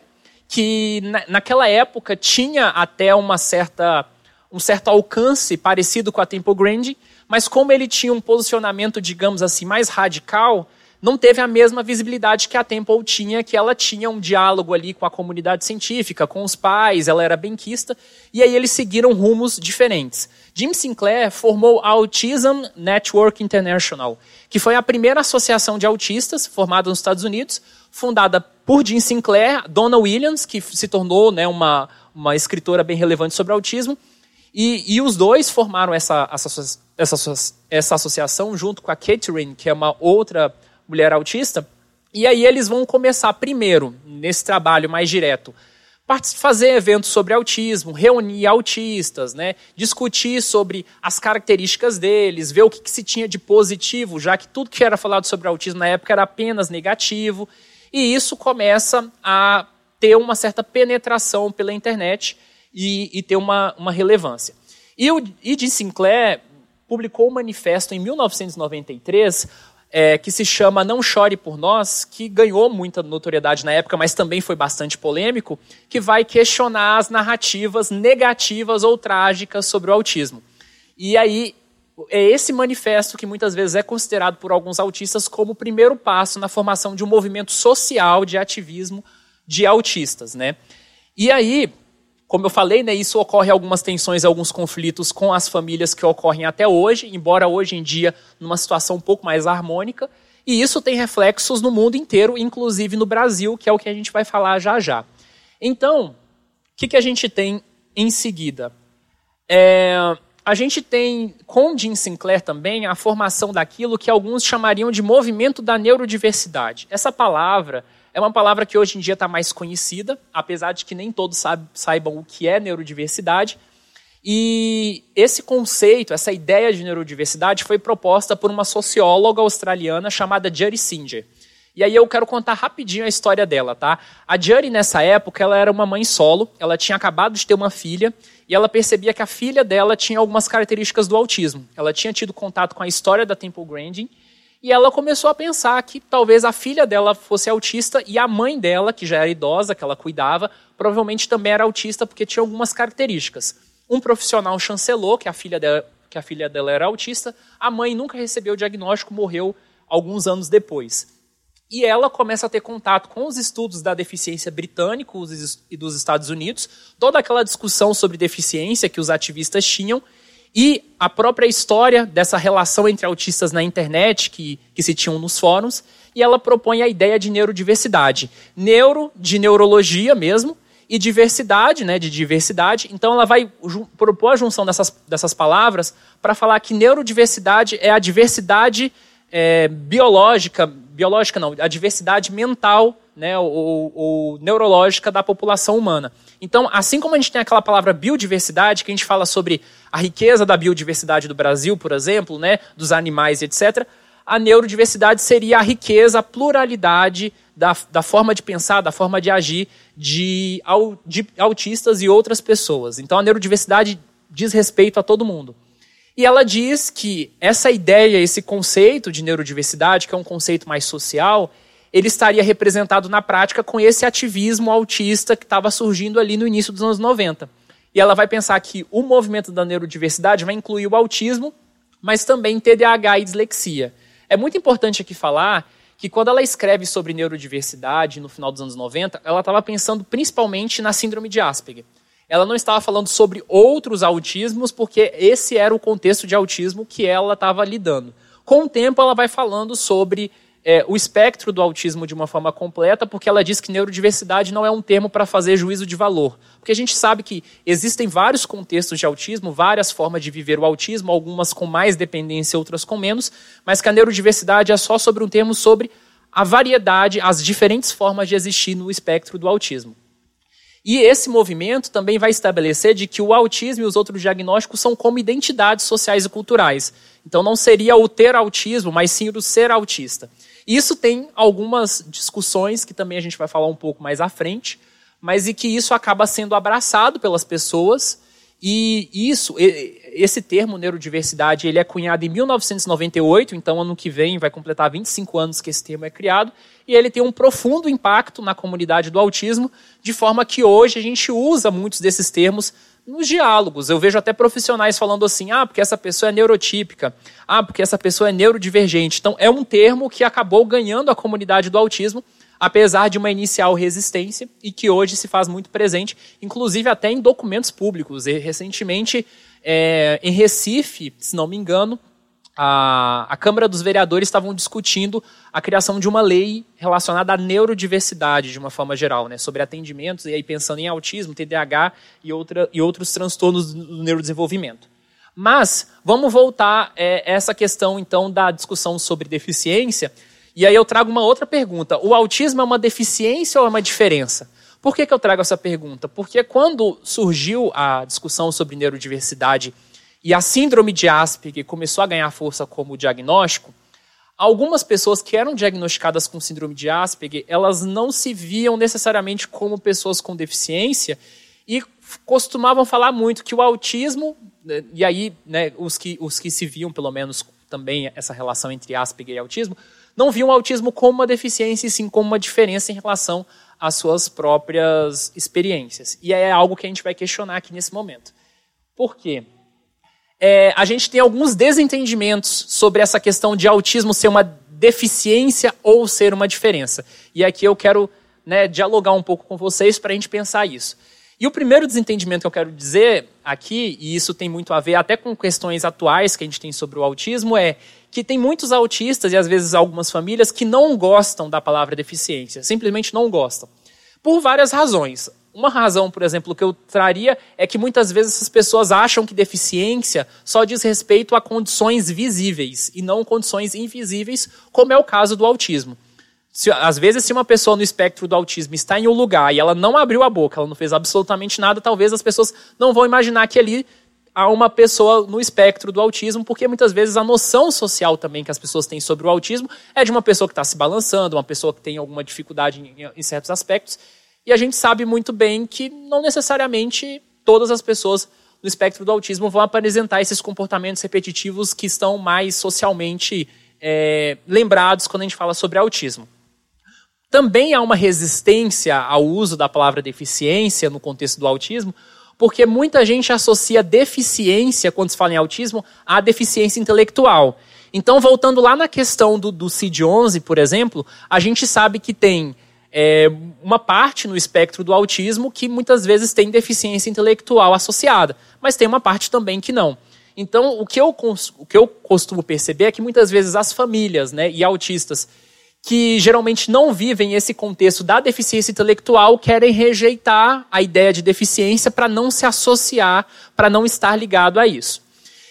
que na, naquela época tinha até uma certa, um certo alcance parecido com a Temple Grandin, mas como ele tinha um posicionamento, digamos assim, mais radical, não teve a mesma visibilidade que a Temple tinha, que ela tinha um diálogo ali com a comunidade científica, com os pais, ela era benquista, e aí eles seguiram rumos diferentes. Jim Sinclair formou a Autism Network International, que foi a primeira associação de autistas formada nos Estados Unidos, fundada por Jim Sinclair, Donna Williams, que se tornou né, uma, uma escritora bem relevante sobre autismo, e, e os dois formaram essa, essa, essa, essa associação junto com a Catherine, que é uma outra mulher autista. E aí eles vão começar primeiro, nesse trabalho mais direto, fazer eventos sobre autismo, reunir autistas, né, discutir sobre as características deles, ver o que, que, se tinha de positivo, já que tudo que era falado sobre autismo na época era apenas negativo. E isso começa a ter uma certa penetração pela internet e, e ter uma, uma relevância. E o E. Sinclair publicou um manifesto em 1993 é, que se chama Não Chore por Nós, que ganhou muita notoriedade na época, mas também foi bastante polêmico, que vai questionar as narrativas negativas ou trágicas sobre o autismo. E aí é esse manifesto que muitas vezes é considerado por alguns autistas como o primeiro passo na formação de um movimento social de ativismo de autistas, né? E aí, como eu falei, né, isso ocorre algumas tensões, alguns conflitos com as famílias que ocorrem até hoje, embora hoje em dia numa situação um pouco mais harmônica, e isso tem reflexos no mundo inteiro, inclusive no Brasil, que é o que a gente vai falar já já. Então, o que, que a gente tem em seguida? É, a gente tem, com Jim Sinclair também, a formação daquilo que alguns chamariam de movimento da neurodiversidade. Essa palavra é uma palavra que hoje em dia está mais conhecida, apesar de que nem todos saibam o que é neurodiversidade. E esse conceito, essa ideia de neurodiversidade foi proposta por uma socióloga australiana chamada Judy Singer. E aí eu quero contar rapidinho a história dela, tá? A Judy, nessa época, ela era uma mãe solo, ela tinha acabado de ter uma filha, e ela percebia que a filha dela tinha algumas características do autismo. Ela tinha tido contato com a história da Temple Grandin, E ela começou a pensar que talvez a filha dela fosse autista e a mãe dela, que já era idosa, que ela cuidava, provavelmente também era autista porque tinha algumas características. Um profissional chancelou que a filha dela, que a filha dela era autista, a mãe nunca recebeu o diagnóstico, morreu alguns anos depois. E ela começa a ter contato com os estudos da deficiência britânicos e dos Estados Unidos, toda aquela discussão sobre deficiência que os ativistas tinham, e a própria história dessa relação entre autistas na internet, que, que se tinham nos fóruns, e ela propõe a ideia de neurodiversidade. Neuro, de neurologia mesmo, e diversidade, né, de diversidade. Então ela vai propor a junção dessas, dessas palavras para falar que neurodiversidade é a diversidade é, biológica, biológica não, a diversidade mental né, ou, ou, neurológica da população humana. Então, assim como a gente tem aquela palavra biodiversidade, que a gente fala sobre a riqueza da biodiversidade do Brasil, por exemplo, né, dos animais, etc., a neurodiversidade seria a riqueza, a pluralidade da, da forma de pensar, da forma de agir de, de autistas e outras pessoas. Então, a neurodiversidade diz respeito a todo mundo. E ela diz que essa ideia, esse conceito de neurodiversidade, que é um conceito mais social, ele estaria representado na prática com esse ativismo autista que estava surgindo ali no início dos anos 90. E ela vai pensar que o movimento da neurodiversidade vai incluir o autismo, mas também TDAH e dislexia. É muito importante aqui falar que quando ela escreve sobre neurodiversidade no final dos anos 90, ela estava pensando principalmente na síndrome de Asperger ela não estava falando sobre outros autismos, porque esse era o contexto de autismo que ela estava lidando. Com o tempo, ela vai falando sobre é, o espectro do autismo de uma forma completa, porque ela diz que neurodiversidade não é um termo para fazer juízo de valor. Porque a gente sabe que existem vários contextos de autismo, várias formas de viver o autismo, algumas com mais dependência, outras com menos, mas que a neurodiversidade é só sobre um termo sobre a variedade, as diferentes formas de existir no espectro do autismo. E esse movimento também vai estabelecer de que o autismo e os outros diagnósticos são como identidades sociais e culturais. Então não seria o ter autismo, mas sim o ser autista. Isso tem algumas discussões que também a gente vai falar um pouco mais à frente, mas e que isso acaba sendo abraçado pelas pessoas e isso, esse termo neurodiversidade, ele é cunhado em 1998, então ano que vem vai completar 25 anos que esse termo é criado, e ele tem um profundo impacto na comunidade do autismo, de forma que hoje a gente usa muitos desses termos nos diálogos. Eu vejo até profissionais falando assim: ah, porque essa pessoa é neurotípica, ah, porque essa pessoa é neurodivergente. Então, é um termo que acabou ganhando a comunidade do autismo apesar de uma inicial resistência e que hoje se faz muito presente, inclusive até em documentos públicos. E, recentemente, é, em Recife, se não me engano, a, a Câmara dos Vereadores estavam discutindo a criação de uma lei relacionada à neurodiversidade, de uma forma geral, né, sobre atendimentos, e aí pensando em autismo, TDAH e, outra, e outros transtornos do neurodesenvolvimento. Mas vamos voltar é, essa questão, então, da discussão sobre deficiência, e aí eu trago uma outra pergunta. O autismo é uma deficiência ou é uma diferença? Por que, que eu trago essa pergunta? Porque quando surgiu a discussão sobre neurodiversidade e a síndrome de Asperger começou a ganhar força como diagnóstico, algumas pessoas que eram diagnosticadas com síndrome de Asperger, elas não se viam necessariamente como pessoas com deficiência e costumavam falar muito que o autismo, né, e aí né, os, que, os que se viam pelo menos também essa relação entre Asperger e autismo, não viam o autismo como uma deficiência, e sim como uma diferença em relação às suas próprias experiências. E é algo que a gente vai questionar aqui nesse momento. Por quê? É, a gente tem alguns desentendimentos sobre essa questão de autismo ser uma deficiência ou ser uma diferença. E aqui eu quero né, dialogar um pouco com vocês para a gente pensar isso. E o primeiro desentendimento que eu quero dizer aqui, e isso tem muito a ver até com questões atuais que a gente tem sobre o autismo, é que tem muitos autistas e às vezes algumas famílias que não gostam da palavra deficiência, simplesmente não gostam. Por várias razões. Uma razão, por exemplo, que eu traria é que muitas vezes essas pessoas acham que deficiência só diz respeito a condições visíveis e não condições invisíveis, como é o caso do autismo. Se, às vezes, se uma pessoa no espectro do autismo está em um lugar e ela não abriu a boca, ela não fez absolutamente nada, talvez as pessoas não vão imaginar que ali a uma pessoa no espectro do autismo, porque muitas vezes a noção social também que as pessoas têm sobre o autismo é de uma pessoa que está se balançando, uma pessoa que tem alguma dificuldade em, em certos aspectos. E a gente sabe muito bem que não necessariamente todas as pessoas no espectro do autismo vão apresentar esses comportamentos repetitivos que estão mais socialmente é, lembrados quando a gente fala sobre autismo. Também há uma resistência ao uso da palavra deficiência no contexto do autismo, porque muita gente associa deficiência, quando se fala em autismo, à deficiência intelectual. Então, voltando lá na questão do, do CID-11, por exemplo, a gente sabe que tem é, uma parte no espectro do autismo que muitas vezes tem deficiência intelectual associada, mas tem uma parte também que não. Então, o que eu, o que eu costumo perceber é que muitas vezes as famílias né, e autistas que geralmente não vivem esse contexto da deficiência intelectual querem rejeitar a ideia de deficiência para não se associar, para não estar ligado a isso.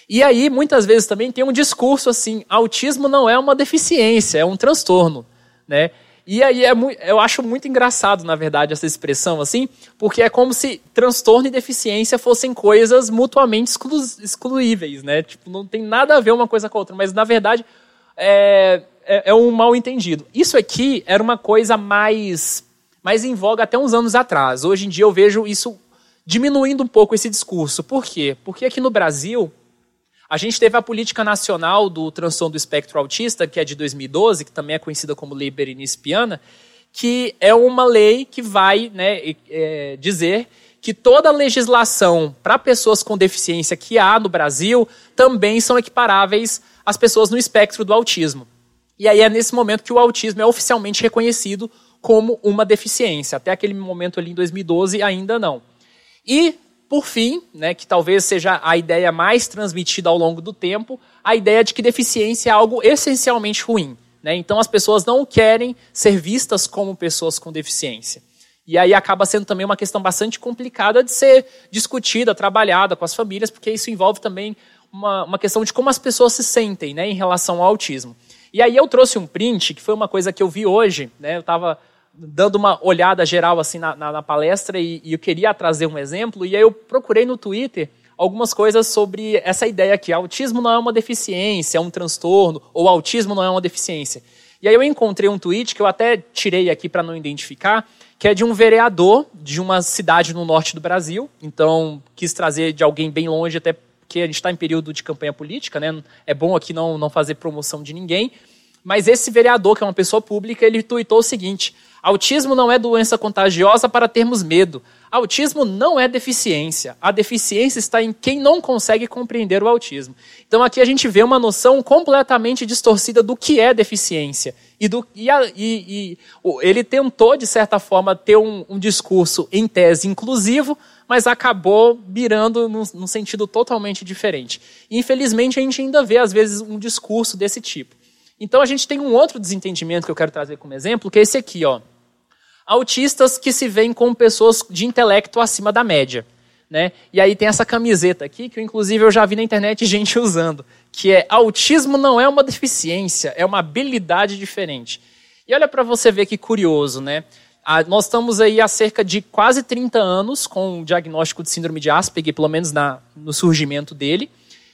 E aí, muitas vezes também tem um discurso assim: autismo não é uma deficiência, é um transtorno. Né? E aí é eu acho muito engraçado, na verdade, essa expressão assim, porque é como se transtorno e deficiência fossem coisas mutuamente exclu excluíveis, né? Tipo, não tem nada a ver uma coisa com a outra, mas na verdade é, é, é um mal entendido. Isso aqui era uma coisa mais, mais em voga até uns anos atrás. Hoje em dia eu vejo isso diminuindo um pouco esse discurso. Por quê? Porque aqui no Brasil, a gente teve a política nacional do transtorno do espectro autista, que é de 2012, que também é conhecida como Lei Berenice Piana, que é uma lei que vai né, é, dizer que toda legislação para pessoas com deficiência que há no Brasil também são equiparáveis às pessoas no espectro do autismo. E aí é nesse momento que o autismo é oficialmente reconhecido como uma deficiência. Até aquele momento ali em 2012 ainda não. E, por fim, né, que talvez seja a ideia mais transmitida ao longo do tempo, a ideia de que deficiência é algo essencialmente ruim. Né? Então as pessoas não querem ser vistas como pessoas com deficiência. E aí acaba sendo também uma questão bastante complicada de ser discutida, trabalhada com as famílias, porque isso envolve também uma, uma questão de como as pessoas se sentem né, em relação ao autismo. E aí eu trouxe um print, que foi uma coisa que eu vi hoje, né? Eu estava dando uma olhada geral assim na, na, na palestra e, e, eu queria trazer um exemplo, e aí eu procurei no Twitter algumas coisas sobre essa ideia aqui. Autismo não é uma deficiência, é um transtorno, ou autismo não é uma deficiência. E aí eu encontrei um tweet que eu até tirei aqui para não identificar, que é de um vereador de uma cidade no norte do Brasil. Então, quis trazer de alguém bem longe, até porque a gente está em período de campanha política, né? É bom aqui não, não fazer promoção de ninguém. Mas esse vereador, que é uma pessoa pública, ele tuitou o seguinte: autismo não é doença contagiosa para termos medo. Autismo não é deficiência. A deficiência está em quem não consegue compreender o autismo. Então aqui a gente vê uma noção completamente distorcida do que é deficiência. E, do, e, a, e, e ele tentou, de certa forma, ter um, um discurso em tese inclusivo, mas acabou virando num, num sentido totalmente diferente. E, infelizmente, a gente ainda vê, às vezes, um discurso desse tipo. Então, a gente tem um outro desentendimento que eu quero trazer como exemplo, que é esse aqui, ó. Autistas que se veem como pessoas de intelecto acima da média. Né? E aí tem essa camiseta aqui, que inclusive eu já vi na internet gente usando, que é autismo não é uma deficiência, é uma habilidade diferente. E olha para você ver que curioso, né? nós estamos aí há cerca de quase 30 anos com o diagnóstico de síndrome de Asperger, pelo menos na, no surgimento dele.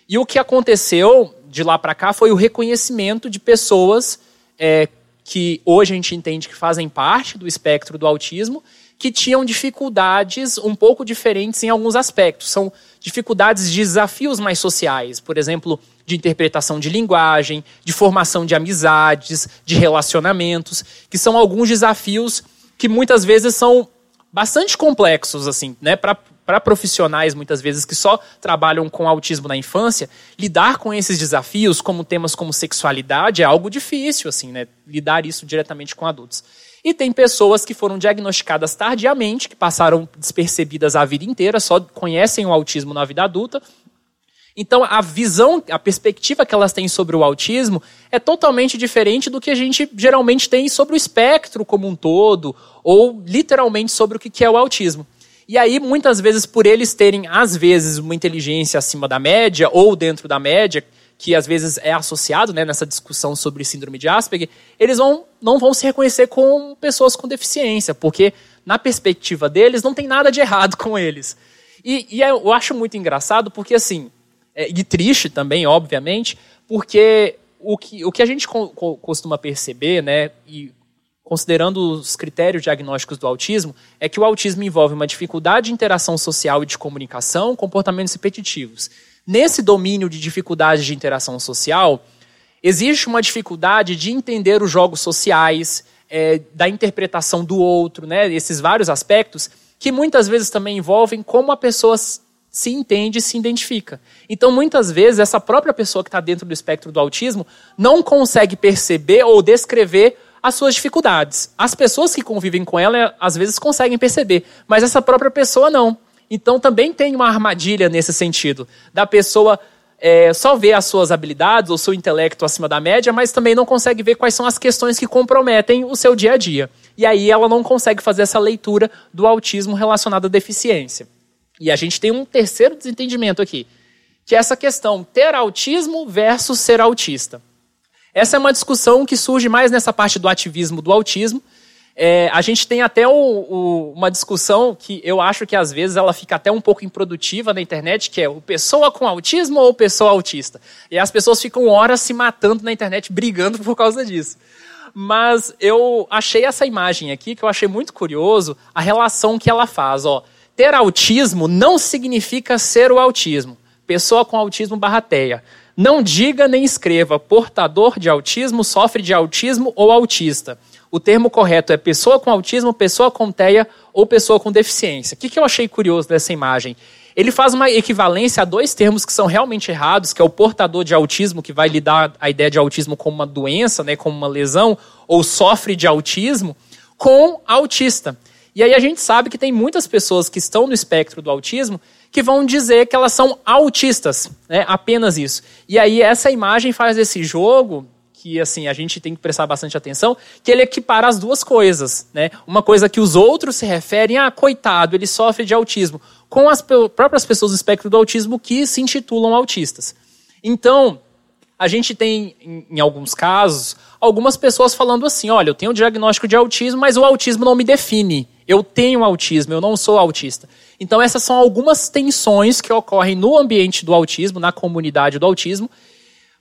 E o que aconteceu de lá para cá foi o reconhecimento de pessoas é, que hoje a gente entende que fazem parte do espectro do autismo, que tinham dificuldades um pouco diferentes em alguns aspectos. São dificuldades de desafios mais sociais, por exemplo, de interpretação de linguagem, de formação de amizades, de relacionamentos, que são alguns desafios que muitas vezes são bastante complexos, assim, né? Para profissionais, muitas vezes, que só trabalham com autismo na infância, lidar com esses desafios, como temas como sexualidade, é algo difícil, assim, né? Lidar isso diretamente com adultos. E tem pessoas que foram diagnosticadas tardiamente, que passaram despercebidas a vida inteira, só conhecem o autismo na vida adulta, então, a visão, a perspectiva que elas têm sobre o autismo é totalmente diferente do que a gente geralmente tem sobre o espectro como um todo, ou literalmente sobre o que é o autismo. E aí, muitas vezes, por eles terem, às vezes, uma inteligência acima da média ou dentro da média, que às vezes é associado né, nessa discussão sobre síndrome de Asperger, eles vão, não vão se reconhecer como pessoas com deficiência, porque na perspectiva deles não tem nada de errado com eles. E, e eu acho muito engraçado porque, assim, é, e triste também, obviamente, porque o que, o que a gente co costuma perceber, né, e considerando os critérios diagnósticos do autismo, é que o autismo envolve uma dificuldade de interação social e de comunicação, comportamentos repetitivos. Nesse domínio de dificuldade de interação social, Existe uma dificuldade de entender os jogos sociais, é, da interpretação do outro, né? Esses vários aspectos que muitas vezes também envolvem como a pessoa se entende e se identifica. Então, muitas vezes, essa própria pessoa que está dentro do espectro do autismo não consegue perceber ou descrever as suas dificuldades. As pessoas que convivem com ela, às vezes, conseguem perceber, mas essa própria pessoa não. Então, também tem uma armadilha nesse sentido, da pessoa é, só ver as suas habilidades ou seu intelecto acima da média, mas também não consegue ver quais são as questões que comprometem o seu dia a dia. E aí ela não consegue fazer essa leitura do autismo relacionado à deficiência. E a gente tem um terceiro desentendimento aqui, que é essa questão ter autismo versus ser autista. Essa é uma discussão que surge mais nessa parte do ativismo do autismo, é, a gente tem até o, o, uma discussão que eu acho que às vezes ela fica até um pouco improdutiva na internet, que é o pessoa com autismo ou pessoa autista. E as pessoas ficam horas se matando na internet, brigando por causa disso. Mas eu achei essa imagem aqui, que eu achei muito curioso, a relação que ela faz. Ó, ter autismo não significa ser o autismo. Pessoa com autismo barrateia. Não diga nem escreva portador de autismo, sofre de autismo ou autista o termo correto é pessoa com autismo, pessoa com TEA ou pessoa com deficiência. O que, que eu achei curioso dessa imagem? Ele faz uma equivalência a dois termos que são realmente errados, que é o portador de autismo, que vai lhe dar a ideia de autismo como uma doença, né, como uma lesão, ou sofre de autismo, com autista. E aí a gente sabe que tem muitas pessoas que estão no espectro do autismo que vão dizer que elas são autistas, né, apenas isso. E aí essa imagem faz esse jogo que assim a gente tem que prestar bastante atenção, que ele equipara as duas coisas, né? Uma coisa que os outros se referem a ah, coitado, ele sofre de autismo, com as próprias pessoas do espectro do autismo que se intitulam autistas. Então, a gente tem, em, em alguns casos, algumas pessoas falando assim: olha, eu tenho o diagnóstico de autismo, mas o autismo não me define. Eu tenho autismo, eu não sou autista. Então, essas são algumas tensões que ocorrem no ambiente do autismo, na comunidade do autismo,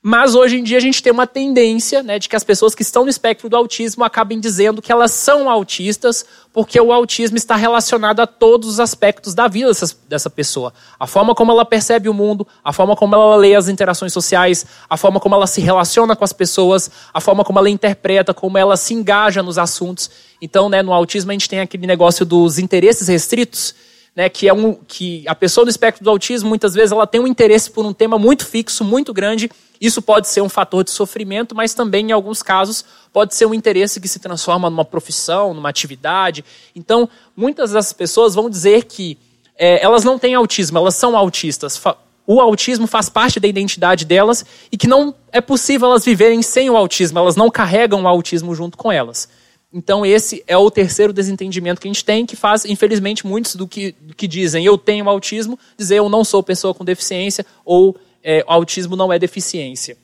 mas hoje em dia a gente tem uma tendência né, de que as pessoas que estão no espectro do autismo acabem dizendo que elas são autistas, porque o autismo está relacionado a todos os aspectos da vida dessa, dessa pessoa. A forma como ela percebe o mundo, a forma como ela lê as interações sociais, a forma como ela se relaciona com as pessoas, a forma como ela interpreta, como ela se engaja nos assuntos. Então, né, no autismo a gente tem aquele negócio dos interesses restritos, né, que é um que a pessoa do espectro do autismo muitas vezes ela tem um interesse por um tema muito fixo, muito grande isso pode ser um fator de sofrimento, mas também, em alguns casos, pode ser um interesse que se transforma numa profissão, numa atividade. Então, muitas das pessoas vão dizer que é, elas não têm autismo, elas são autistas. O autismo faz parte da identidade delas e que não é possível elas viverem sem o autismo, elas não carregam o autismo junto com elas. Então, esse é o terceiro desentendimento que a gente tem, que faz, infelizmente, muitos do que, do que dizem eu tenho autismo, dizer eu não sou pessoa com deficiência ou é, autismo não é deficiência.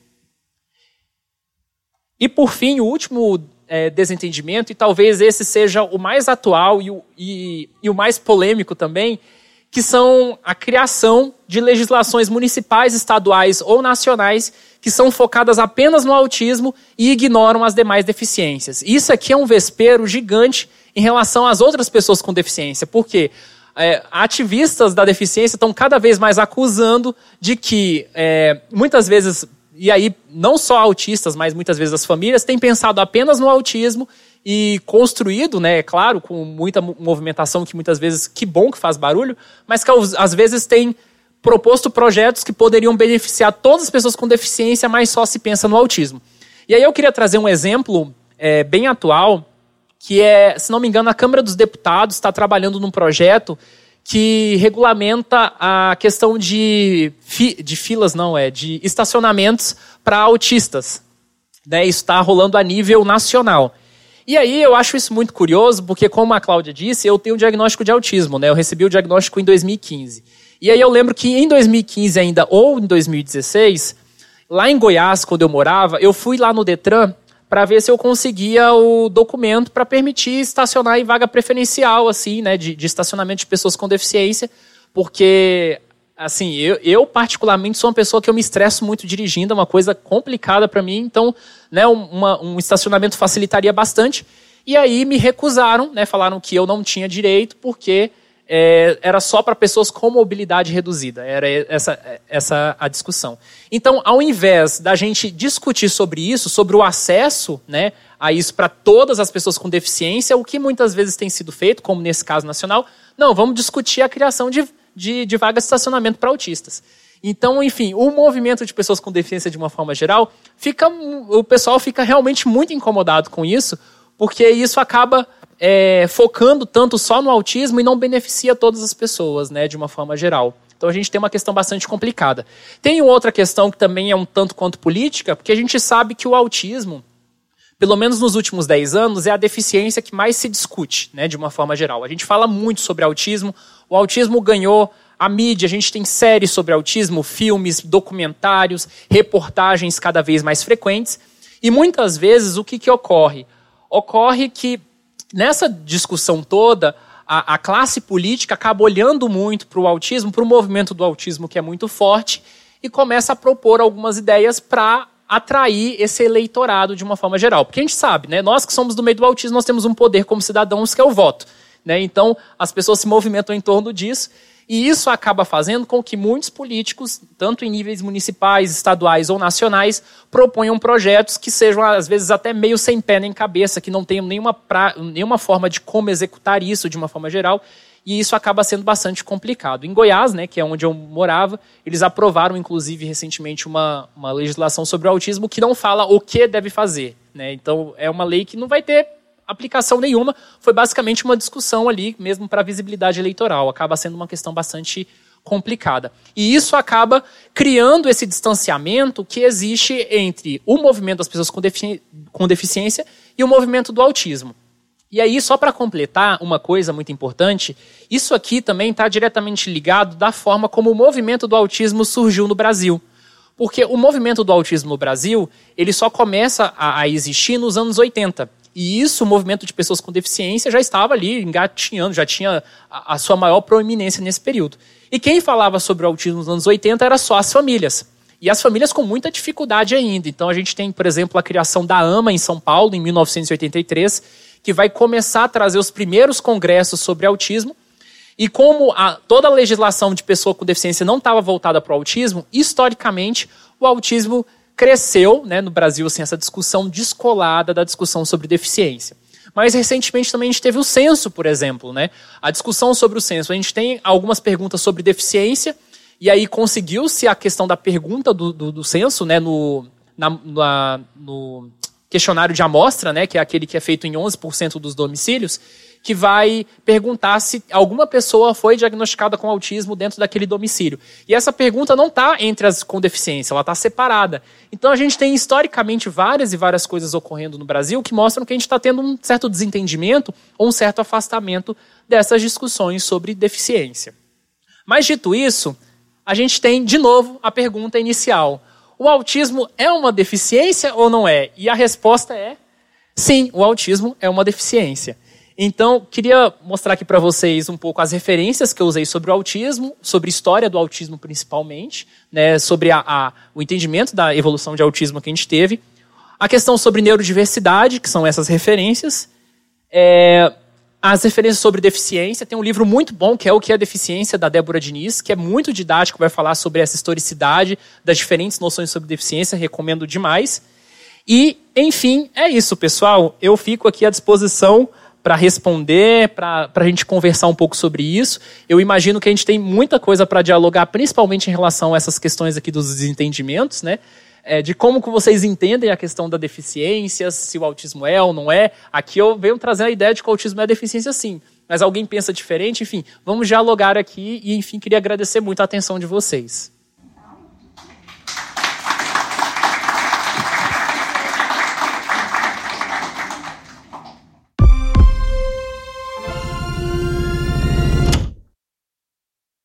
E por fim, o último é, desentendimento, e talvez esse seja o mais atual e o, e, e o mais polêmico também, que são a criação de legislações municipais, estaduais ou nacionais que são focadas apenas no autismo e ignoram as demais deficiências. Isso aqui é um vespeiro gigante em relação às outras pessoas com deficiência, porque é, ativistas da deficiência estão cada vez mais acusando de que é, muitas vezes, e aí não só autistas, mas muitas vezes as famílias têm pensado apenas no autismo e construído, né, é claro, com muita movimentação que muitas vezes, que bom que faz barulho, mas que às vezes tem proposto projetos que poderiam beneficiar todas as pessoas com deficiência, mas só se pensa no autismo. E aí eu queria trazer um exemplo é, bem atual que é, se não me engano, a Câmara dos Deputados está trabalhando num projeto que regulamenta a questão de, fi, de filas, não, é, de estacionamentos para autistas. Né? Isso está rolando a nível nacional. E aí eu acho isso muito curioso, porque como a Cláudia disse, eu tenho um diagnóstico de autismo, né? Eu recebi o diagnóstico em 2015. E aí eu lembro que em 2015 ainda, ou em 2016, lá em Goiás, quando eu morava, eu fui lá no Detran para ver se eu conseguia o documento para permitir estacionar em vaga preferencial, assim, né, de, de, estacionamento de pessoas com deficiência, porque, assim, eu, eu, particularmente sou uma pessoa que eu me estresso muito dirigindo, é uma coisa complicada para mim, então, né, uma, um estacionamento facilitaria bastante. E aí me recusaram, né, falaram que eu não tinha direito porque é, era só para pessoas com mobilidade reduzida. Era essa, essa a discussão. Então, ao invés da gente discutir sobre isso, sobre o acesso né, a isso para todas as pessoas com deficiência, o que muitas vezes tem sido feito, como nesse caso nacional, não, vamos discutir a criação de, de, de vagas de estacionamento para autistas. Então, enfim, o movimento de pessoas com deficiência de uma forma geral, fica, o pessoal fica realmente muito incomodado com isso, porque isso acaba é, focando tanto só no autismo e não beneficia todas as pessoas, né, de uma forma geral. Então a gente tem uma questão bastante complicada. Tem outra questão que também é um tanto quanto política, porque a gente sabe que o autismo, pelo menos nos últimos 10 anos, é a deficiência que mais se discute, né, de uma forma geral. A gente fala muito sobre autismo, o autismo ganhou a mídia, a gente tem séries sobre autismo, filmes, documentários, reportagens cada vez mais frequentes. E muitas vezes o que, que ocorre? Ocorre que nessa discussão toda, a, a classe política acaba olhando muito para o autismo, para o movimento do autismo que é muito forte, e começa a propor algumas ideias para atrair esse eleitorado de uma forma geral. Porque a gente sabe, né? Nós que somos do meio do autismo, nós temos um poder como cidadãos que é o voto. Né? Então, as pessoas se movimentam em torno disso. E isso acaba fazendo com que muitos políticos, tanto em níveis municipais, estaduais ou nacionais, proponham projetos que sejam, às vezes, até meio sem pé nem cabeça, que não tenham nenhuma, pra, nenhuma forma de como executar isso de uma forma geral. E isso acaba sendo bastante complicado. Em Goiás, né, que é onde eu morava, eles aprovaram, inclusive, recentemente uma, uma legislação sobre o autismo que não fala o que deve fazer. Né? Então, é uma lei que não vai ter aplicação nenhuma, foi basicamente uma discussão ali, mesmo para a visibilidade eleitoral. Acaba sendo uma questão bastante complicada. E isso acaba criando esse distanciamento que existe entre o movimento das pessoas com, defici com deficiência e o movimento do autismo. E aí, só para completar uma coisa muito importante, isso aqui também está diretamente ligado da forma como o movimento do autismo surgiu no Brasil. Porque o movimento do autismo no Brasil, ele só começa a, a existir nos anos 80. E isso, o movimento de pessoas com deficiência já estava ali engatinhando, já tinha a, sua maior proeminência nesse período. E quem falava sobre o autismo nos anos 80 era só as famílias. E as famílias com muita dificuldade ainda. Então a gente tem, por exemplo, a criação da AMA em São Paulo, em 1983, que vai começar a trazer os primeiros congressos sobre autismo. E como a, toda a legislação de pessoa com deficiência não estava voltada para o autismo, historicamente o autismo cresceu né, no Brasil assim, essa discussão descolada da discussão sobre deficiência. Mas recentemente também a gente teve o censo, por exemplo, né? A discussão sobre o censo. A gente tem algumas perguntas sobre deficiência, e aí conseguiu-se a questão da pergunta do, do, do censo, né? No, na, na, no questionário de amostra, né? Que é aquele que é feito em 11% dos domicílios que vai perguntar se alguma pessoa foi diagnosticada com autismo dentro daquele domicílio. E essa pergunta não está entre as com deficiência, ela está separada. Então a gente tem historicamente várias e várias coisas ocorrendo no Brasil que mostram que a gente está tendo um certo desentendimento ou um certo afastamento dessas discussões sobre deficiência. Mas dito isso, a gente tem de novo a pergunta inicial: o autismo é uma deficiência ou não é? E a resposta é sim, o autismo é uma deficiência. Então, queria mostrar aqui para vocês um pouco as referências que eu usei sobre o autismo, sobre história do autismo principalmente, né, sobre a, a, o entendimento da evolução de autismo que a gente teve, a questão sobre neurodiversidade, que são essas referências, é, as referências sobre deficiência. Tem um livro muito bom que é O que é Deficiência, da Débora Diniz, que é muito didático, vai falar sobre essa historicidade das diferentes noções sobre deficiência, recomendo demais. E, enfim, é isso, pessoal. Eu fico aqui à disposição para responder, para a gente conversar um pouco sobre isso. Eu imagino que a gente tem muita coisa para dialogar, principalmente em relação a essas questões aqui dos desentendimentos, né? É, de como que vocês entendem a questão da deficiência, se o autismo é ou não é. Aqui eu venho trazer a ideia de que o autismo é deficiência sim, mas alguém pensa diferente, enfim, vamos dialogar aqui e, enfim, queria agradecer muito a atenção de vocês.